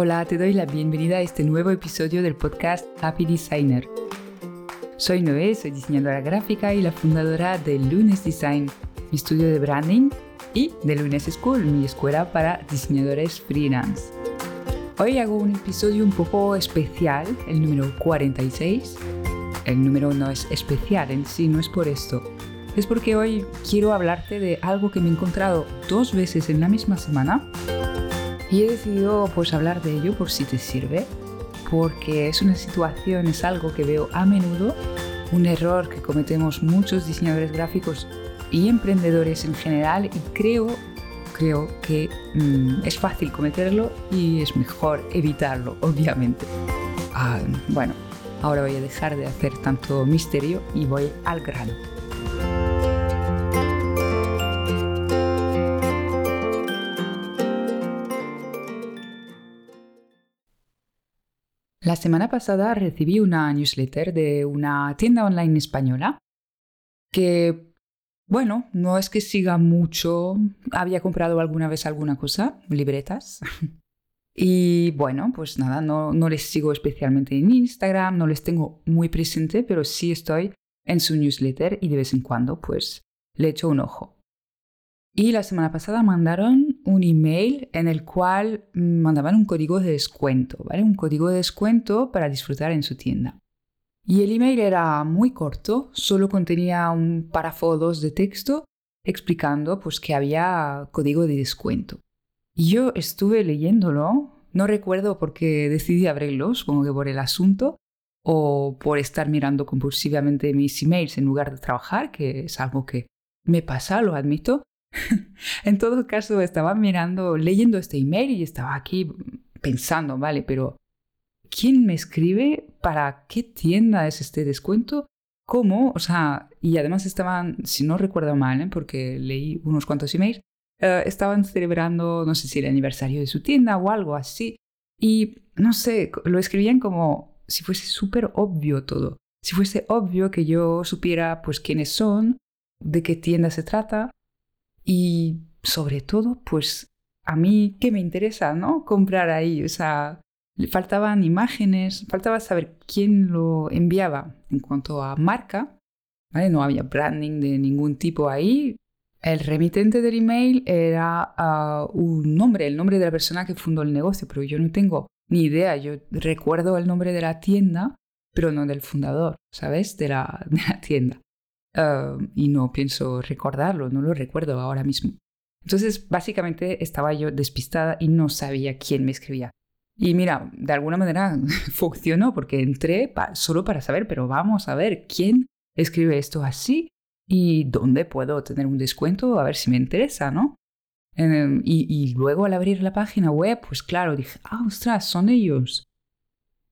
Hola, te doy la bienvenida a este nuevo episodio del podcast Happy Designer. Soy Noé, soy diseñadora gráfica y la fundadora de Lunes Design, mi estudio de branding, y de Lunes School, mi escuela para diseñadores freelance. Hoy hago un episodio un poco especial, el número 46. El número no es especial en sí, no es por esto. Es porque hoy quiero hablarte de algo que me he encontrado dos veces en la misma semana y he decidido pues hablar de ello por si te sirve, porque es una situación, es algo que veo a menudo, un error que cometemos muchos diseñadores gráficos y emprendedores en general y creo, creo que mm, es fácil cometerlo y es mejor evitarlo, obviamente. Ah, bueno, ahora voy a dejar de hacer tanto misterio y voy al grano. La semana pasada recibí una newsletter de una tienda online española que, bueno, no es que siga mucho, había comprado alguna vez alguna cosa, libretas. y bueno, pues nada, no, no les sigo especialmente en Instagram, no les tengo muy presente, pero sí estoy en su newsletter y de vez en cuando pues le echo un ojo. Y la semana pasada mandaron un email en el cual mandaban un código de descuento, ¿vale? Un código de descuento para disfrutar en su tienda. Y el email era muy corto, solo contenía un párrafo dos de texto explicando pues que había código de descuento. Y yo estuve leyéndolo, no recuerdo por qué decidí abrirlo, como que por el asunto o por estar mirando compulsivamente mis emails en lugar de trabajar, que es algo que me pasa, lo admito, en todo caso, estaba mirando, leyendo este email y estaba aquí pensando, vale, pero ¿quién me escribe? ¿Para qué tienda es este descuento? ¿Cómo? O sea, y además estaban, si no recuerdo mal, ¿eh? porque leí unos cuantos emails, eh, estaban celebrando, no sé si el aniversario de su tienda o algo así. Y no sé, lo escribían como si fuese súper obvio todo. Si fuese obvio que yo supiera pues quiénes son, de qué tienda se trata, y sobre todo, pues a mí, ¿qué me interesa, no? Comprar ahí, o sea, faltaban imágenes, faltaba saber quién lo enviaba en cuanto a marca, ¿vale? No había branding de ningún tipo ahí. El remitente del email era ah, un nombre, el nombre de la persona que fundó el negocio, pero yo no tengo ni idea. Yo recuerdo el nombre de la tienda, pero no del fundador, ¿sabes? De la, de la tienda. Y no pienso recordarlo, no lo recuerdo ahora mismo. Entonces, básicamente estaba yo despistada y no sabía quién me escribía. Y mira, de alguna manera funcionó porque entré solo para saber, pero vamos a ver quién escribe esto así y dónde puedo tener un descuento, a ver si me interesa, ¿no? Em, y, y, luego al abrir la página web, pues claro, dije, ah, ostras, son ellos.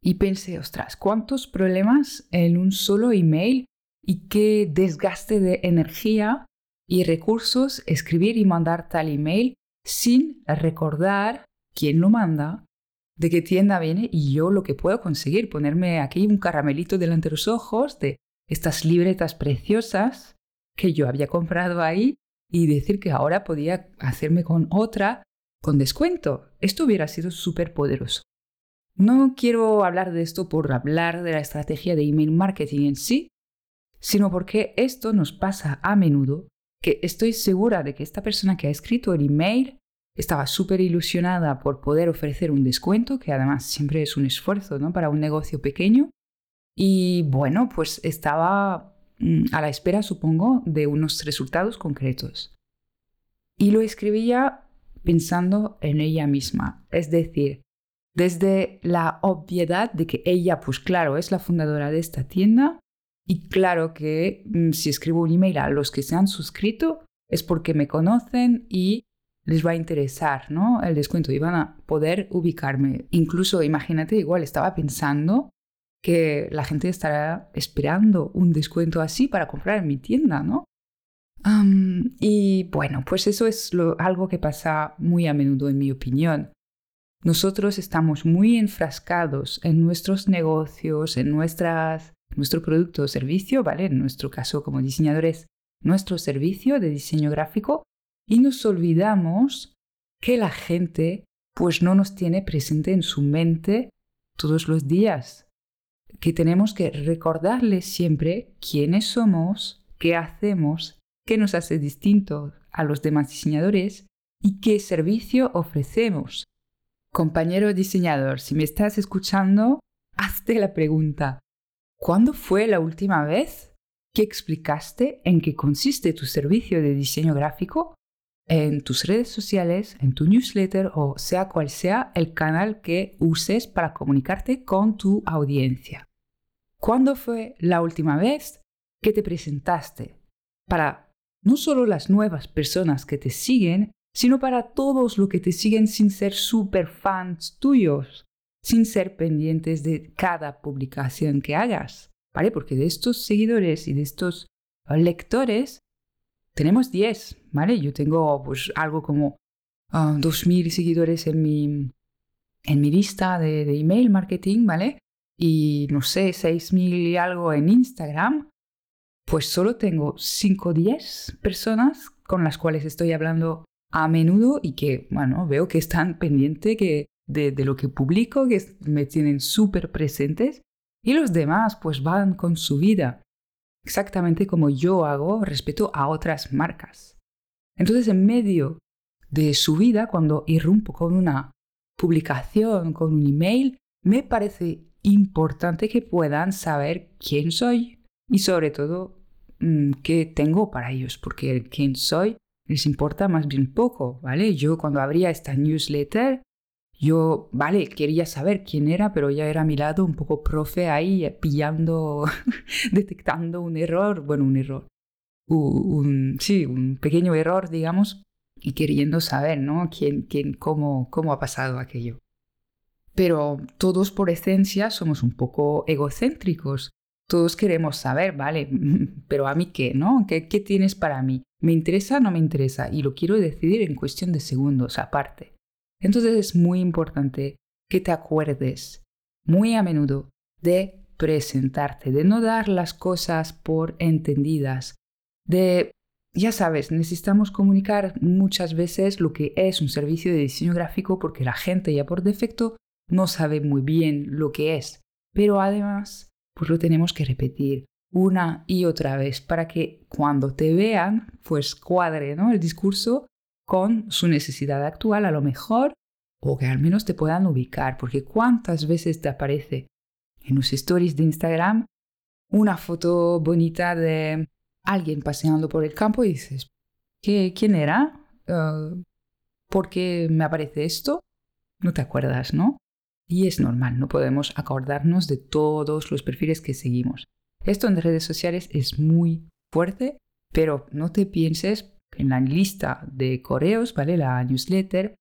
Y pensé, ostras, ¿cuántos problemas en un solo email y qué desgaste de energía y recursos escribir y mandar tal email sin recordar quién lo manda, de qué tienda viene y yo lo que puedo conseguir, ponerme aquí un caramelito delante de los ojos de estas libretas preciosas que yo había comprado ahí y decir que ahora podía hacerme con otra con descuento. Esto hubiera sido súper poderoso. No quiero hablar de esto por hablar de la estrategia de email marketing en sí, sino porque esto nos pasa a menudo, que estoy segura de que esta persona que ha escrito el email estaba súper ilusionada por poder ofrecer un descuento, que además siempre es un esfuerzo ¿no? para un negocio pequeño, y bueno, pues estaba mm, a la espera, supongo, de unos resultados concretos. Y lo escribía pensando en ella misma, es decir, desde la obviedad de que ella, pues claro, es la fundadora de esta tienda, y claro que mm, si escribo un email a los que se han suscrito es porque me conocen y les va a interesar, ¿no? El descuento y van a poder ubicarme. Incluso, imagínate, igual estaba pensando que la gente estará esperando un descuento así para comprar en mi tienda, ¿no? y bueno, pues eso es algo que pasa muy a menudo en mi opinión. Nosotros estamos muy enfrascados en nuestros negocios, en nuestras nuestro producto o servicio, ¿vale? En nuestro caso como diseñadores, nuestro servicio de diseño gráfico y nos olvidamos que la gente pues no nos tiene presente en su mente todos los días. Que tenemos que recordarle siempre quiénes somos, qué hacemos, qué nos hace distintos a los demás diseñadores y qué servicio ofrecemos. Compañero diseñador, si me estás escuchando, hazte la pregunta, ¿cuándo fue la última vez que explicaste en qué consiste tu servicio de diseño gráfico en tus redes sociales, en tu newsletter o sea cual sea el canal que uses para comunicarte con tu audiencia? ¿Cuándo fue la última vez que te presentaste para no solo las nuevas personas que te siguen, sino para todos los que te siguen sin ser super fans tuyos, sin ser pendientes de cada publicación que hagas, ¿vale? Porque de estos seguidores y de estos lectores tenemos 10, ¿vale? Yo tengo pues algo como 2.000 ah, seguidores en mi, en mi lista de, de email marketing, ¿vale? Y no sé, 6.000 y algo en Instagram. Pues solo tengo 5 o 10 personas con las cuales estoy hablando a menudo y que, bueno, veo que están pendientes que de, lo que publico, que me tienen súper presentes y los demás pues van con su vida, exactamente como yo hago respecto a otras marcas. Entonces, en medio de su vida, cuando irrumpo con una publicación, con un email, me parece importante que puedan saber quién soy y sobre todo mm, qué tengo para ellos, porque quién soy les importa más bien poco, ¿vale? Yo cuando abría esta newsletter, yo, vale, quería saber quién era, pero ya era a mi lado un poco profe ahí pillando, detectando un error, bueno, un error, un, sí, un pequeño error, digamos, y queriendo saber, ¿no? ¿Quién, quién, cómo, cómo ha pasado aquello? Pero todos por esencia somos un poco egocéntricos. Todos queremos saber, ¿vale? Pero a mí qué, ¿no? ¿Qué, qué tienes para mí? ¿Me interesa o no me interesa? Y lo quiero decidir en cuestión de segundos aparte. Entonces es muy importante que te acuerdes muy a menudo de presentarte, de no dar las cosas por entendidas, de, ya sabes, necesitamos comunicar muchas veces lo que es un servicio de diseño gráfico porque la gente ya por defecto no sabe muy bien lo que es, pero además, pues lo tenemos que repetir una y otra vez para que cuando te vean, pues cuadre ¿no? el discurso con su necesidad actual a lo mejor o que al menos te puedan ubicar, porque cuántas veces te aparece en los stories de Instagram una foto bonita de alguien paseando por el campo y dices, ¿Qué, ¿quién era? Uh, ¿Por qué me aparece esto? No te acuerdas, ¿no? Y es normal, no podemos acordarnos de todos los perfiles que seguimos. Esto en redes sociales es muy fuerte, pero no te pienses en la lista de correos, ¿vale? La newsletter,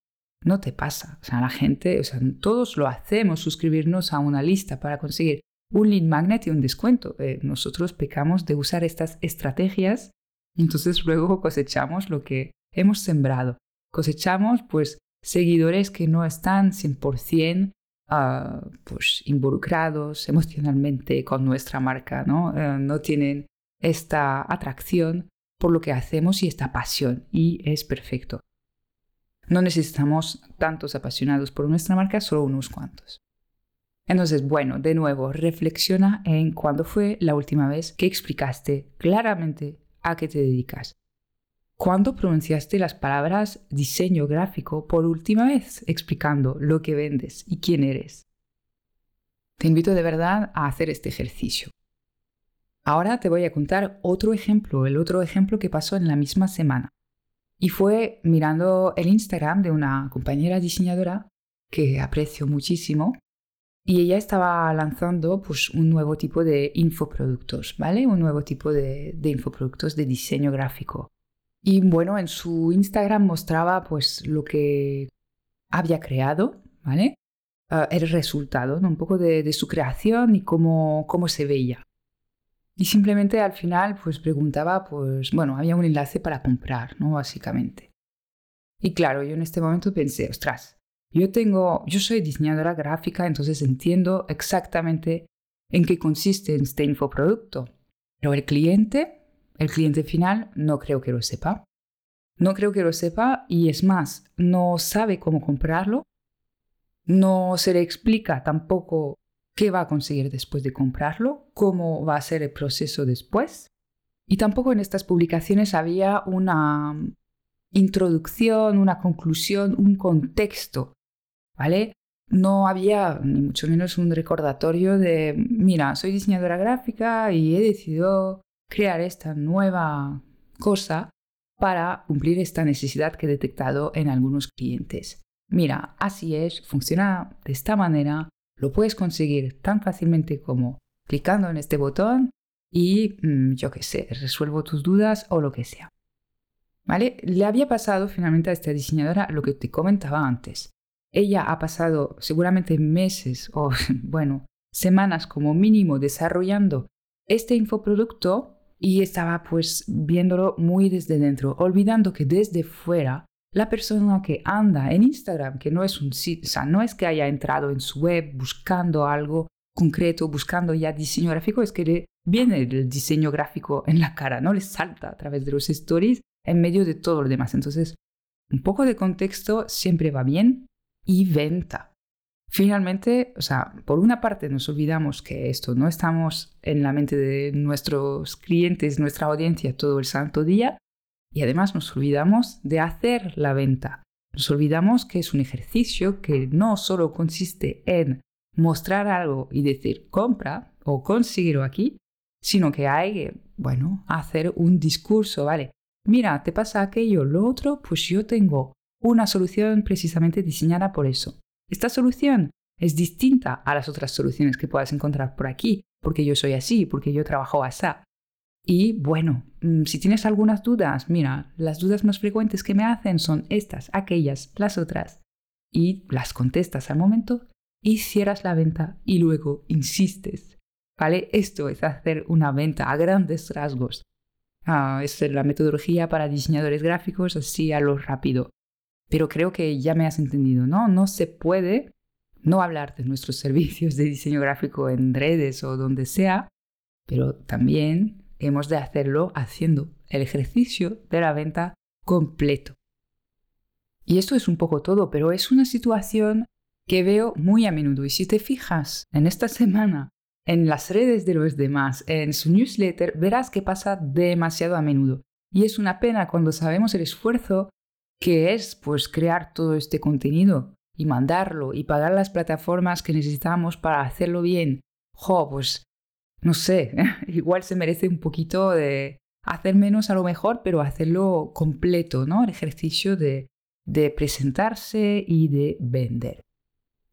no te pasa. O sea, la gente, o sea, todos lo hacemos, suscribirnos a una lista para conseguir un lead magnet y un descuento. Eh, nosotros pecamos de usar estas estrategias y entonces luego cosechamos lo que hemos sembrado. Cosechamos pues seguidores que no están 100% Ah, pues, involucrados emocionalmente con nuestra marca, ¿no? Eh, no tienen esta atracción por lo que hacemos y esta pasión, y es perfecto. No necesitamos tantos apasionados por nuestra marca, solo unos cuantos. Entonces, bueno, de nuevo, reflexiona en cuándo fue la última vez que explicaste claramente a qué te dedicas. ¿Cuándo pronunciaste las palabras diseño gráfico por última vez explicando lo que vendes y quién eres? Te invito de verdad a hacer este ejercicio. Ahora te voy a contar otro ejemplo, el otro ejemplo que pasó en la misma semana. Y fue mirando el Instagram de una compañera diseñadora que aprecio muchísimo y ella estaba lanzando pues, un nuevo tipo de infoproductos, ¿vale? Un nuevo tipo de, de infoproductos de diseño gráfico. Y bueno, en su Instagram mostraba pues lo que había creado, ¿vale? Ah, el resultado, ¿no? un poco de, su creación y cómo, cómo se veía. Y simplemente al final pues preguntaba, pues bueno, había un enlace para comprar, ¿no? Básicamente. Y claro, yo en este momento pensé, ostras, yo tengo, yo soy diseñadora gráfica, entonces entiendo exactamente en qué consiste este infoproducto. Pero el cliente el cliente final no creo que lo sepa. No creo que lo sepa y es más, no sabe cómo comprarlo No se le explica tampoco qué va a conseguir después de comprarlo, cómo va a ser el proceso después. Y tampoco en estas publicaciones había una introducción, una conclusión, un contexto, ¿vale? No había ni mucho menos un recordatorio de, mira, soy diseñadora gráfica y he decidido crear esta nueva cosa para cumplir esta necesidad que he detectado en algunos clientes. Mira, así es, funciona de esta manera, lo puedes conseguir tan fácilmente como clicando en este botón y mm, yo qué sé, resuelvo tus dudas o lo que sea. ¿Vale? Le había pasado finalmente a esta diseñadora lo que te comentaba antes. Ella ha pasado seguramente meses o, bueno, semanas como mínimo desarrollando este infoproducto y estaba pues viéndolo muy desde dentro, olvidando que desde fuera la persona que anda en Instagram, que no es un o sea, no es que haya entrado en su web buscando algo concreto, buscando ya diseño gráfico, es que le viene el diseño gráfico en la cara, no le salta a través de los stories en medio de todo lo demás. Entonces, un poco de contexto siempre va bien y venta. Finalmente, o sea, por una parte nos olvidamos que esto no estamos en la mente de nuestros clientes, nuestra audiencia todo el santo día, y además nos olvidamos de hacer la venta. Nos olvidamos que es un ejercicio que no solo consiste en mostrar algo y decir compra o conseguirlo aquí, sino que hay que, bueno, hacer un discurso, ¿vale? Mira, te pasa aquello, lo otro, pues yo tengo una solución precisamente diseñada por eso. Esta solución es distinta a las otras soluciones que puedas encontrar por aquí, porque yo soy así, porque yo trabajo así. Y bueno, mm, si tienes algunas dudas, mira, las dudas más frecuentes que me hacen son estas, aquellas, las otras. Y las contestas al momento y cierras la venta y luego insistes. ¿Vale? Esto es hacer una venta a grandes rasgos. Ah, es la metodología para diseñadores gráficos así a lo rápido. Pero creo que ya me has entendido, ¿no? No se puede no hablar de nuestros servicios de diseño gráfico en redes o donde sea, pero también hemos de hacerlo haciendo el ejercicio de la venta completo. Y esto es un poco todo, pero es una situación que veo muy a menudo. Y si te fijas en esta semana en las redes de los demás, en su newsletter, verás que pasa demasiado a menudo. Y es una pena cuando sabemos el esfuerzo que es pues crear todo este contenido y mandarlo y pagar las plataformas que necesitamos para hacerlo bien. Jo, pues no sé, igual se merece un poquito de hacer menos a lo mejor, pero hacerlo completo, ¿no? El ejercicio de, presentarse y de vender.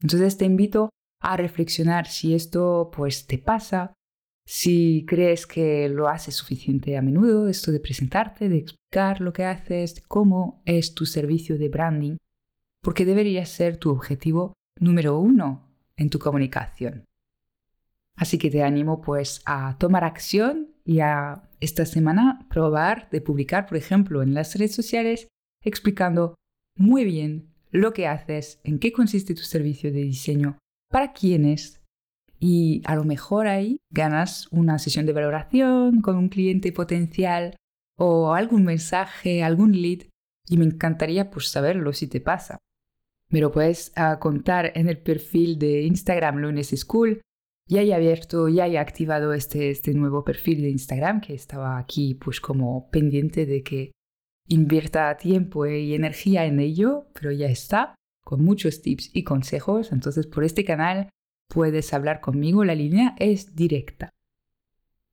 Entonces te invito a reflexionar si esto pues te pasa, si crees que lo haces suficiente a menudo, esto de presentarte, de explicar lo que haces, cómo es tu servicio de branding, porque debería ser tu objetivo número uno en tu comunicación. Así que te animo pues a tomar acción y a esta semana probar de publicar, por ejemplo, en las redes sociales explicando muy bien lo que haces, en qué consiste tu servicio de diseño, para quiénes y a lo mejor ahí ganas una sesión de valoración con un cliente potencial o algún mensaje, algún lead y me encantaría pues saberlo si te pasa. Me lo puedes ah, contar en el perfil de Instagram Lunes School ya he abierto, ya he activado este, este nuevo perfil de Instagram que estaba aquí pues como pendiente de que invierta tiempo y energía en ello, pero ya está, con muchos tips y consejos. Entonces por este canal puedes hablar conmigo, la línea es directa.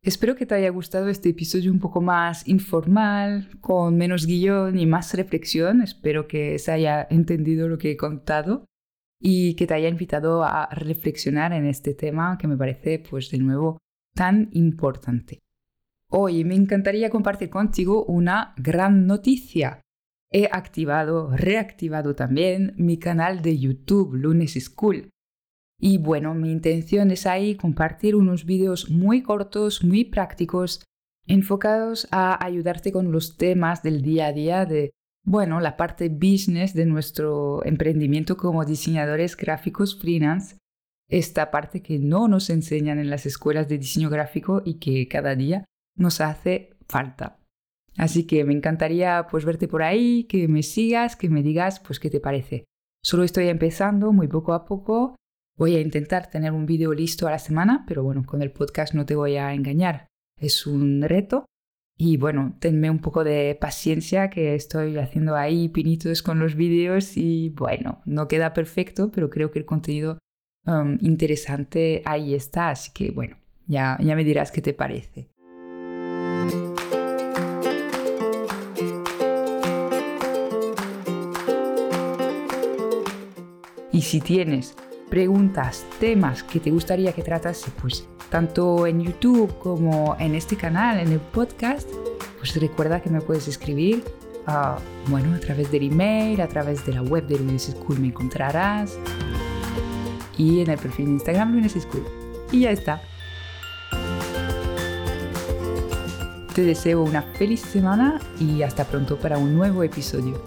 Espero que te haya gustado este episodio un poco más informal, con menos guion y más reflexión. Espero que se haya entendido lo que he contado y que te haya invitado a reflexionar en este tema que me parece, pues de nuevo, tan importante. Hoy me encantaría compartir contigo una gran noticia. He activado, reactivado también mi canal de YouTube Lunes School. Y bueno, mi intención es ahí compartir unos vídeos muy cortos, muy prácticos, enfocados a ayudarte con los temas del día a día de bueno, la parte business de nuestro emprendimiento como diseñadores gráficos freelance, esta parte que no nos enseñan en las escuelas de diseño gráfico y que cada día nos hace falta. Así que me encantaría pues verte por ahí, que me sigas, que me digas pues qué te parece. Solo estoy empezando muy poco a poco. Voy a intentar tener un vídeo listo a la semana, pero bueno, con el podcast no te voy a engañar. Es un reto. Y bueno, tenme un poco de paciencia que estoy haciendo ahí pinitos con los vídeos y bueno, no queda perfecto, pero creo que el contenido um, interesante ahí está. Así que bueno, ya, ya me dirás qué te parece. Y si tienes preguntas, temas que te gustaría que tratase, pues tanto en YouTube como en este canal, en el podcast, pues recuerda que me puedes escribir, bueno, a través del email, a través de la web de Lunes School me encontrarás y en el perfil de Instagram Lunes School. Y ya está. Te deseo una feliz semana y hasta pronto para un nuevo episodio.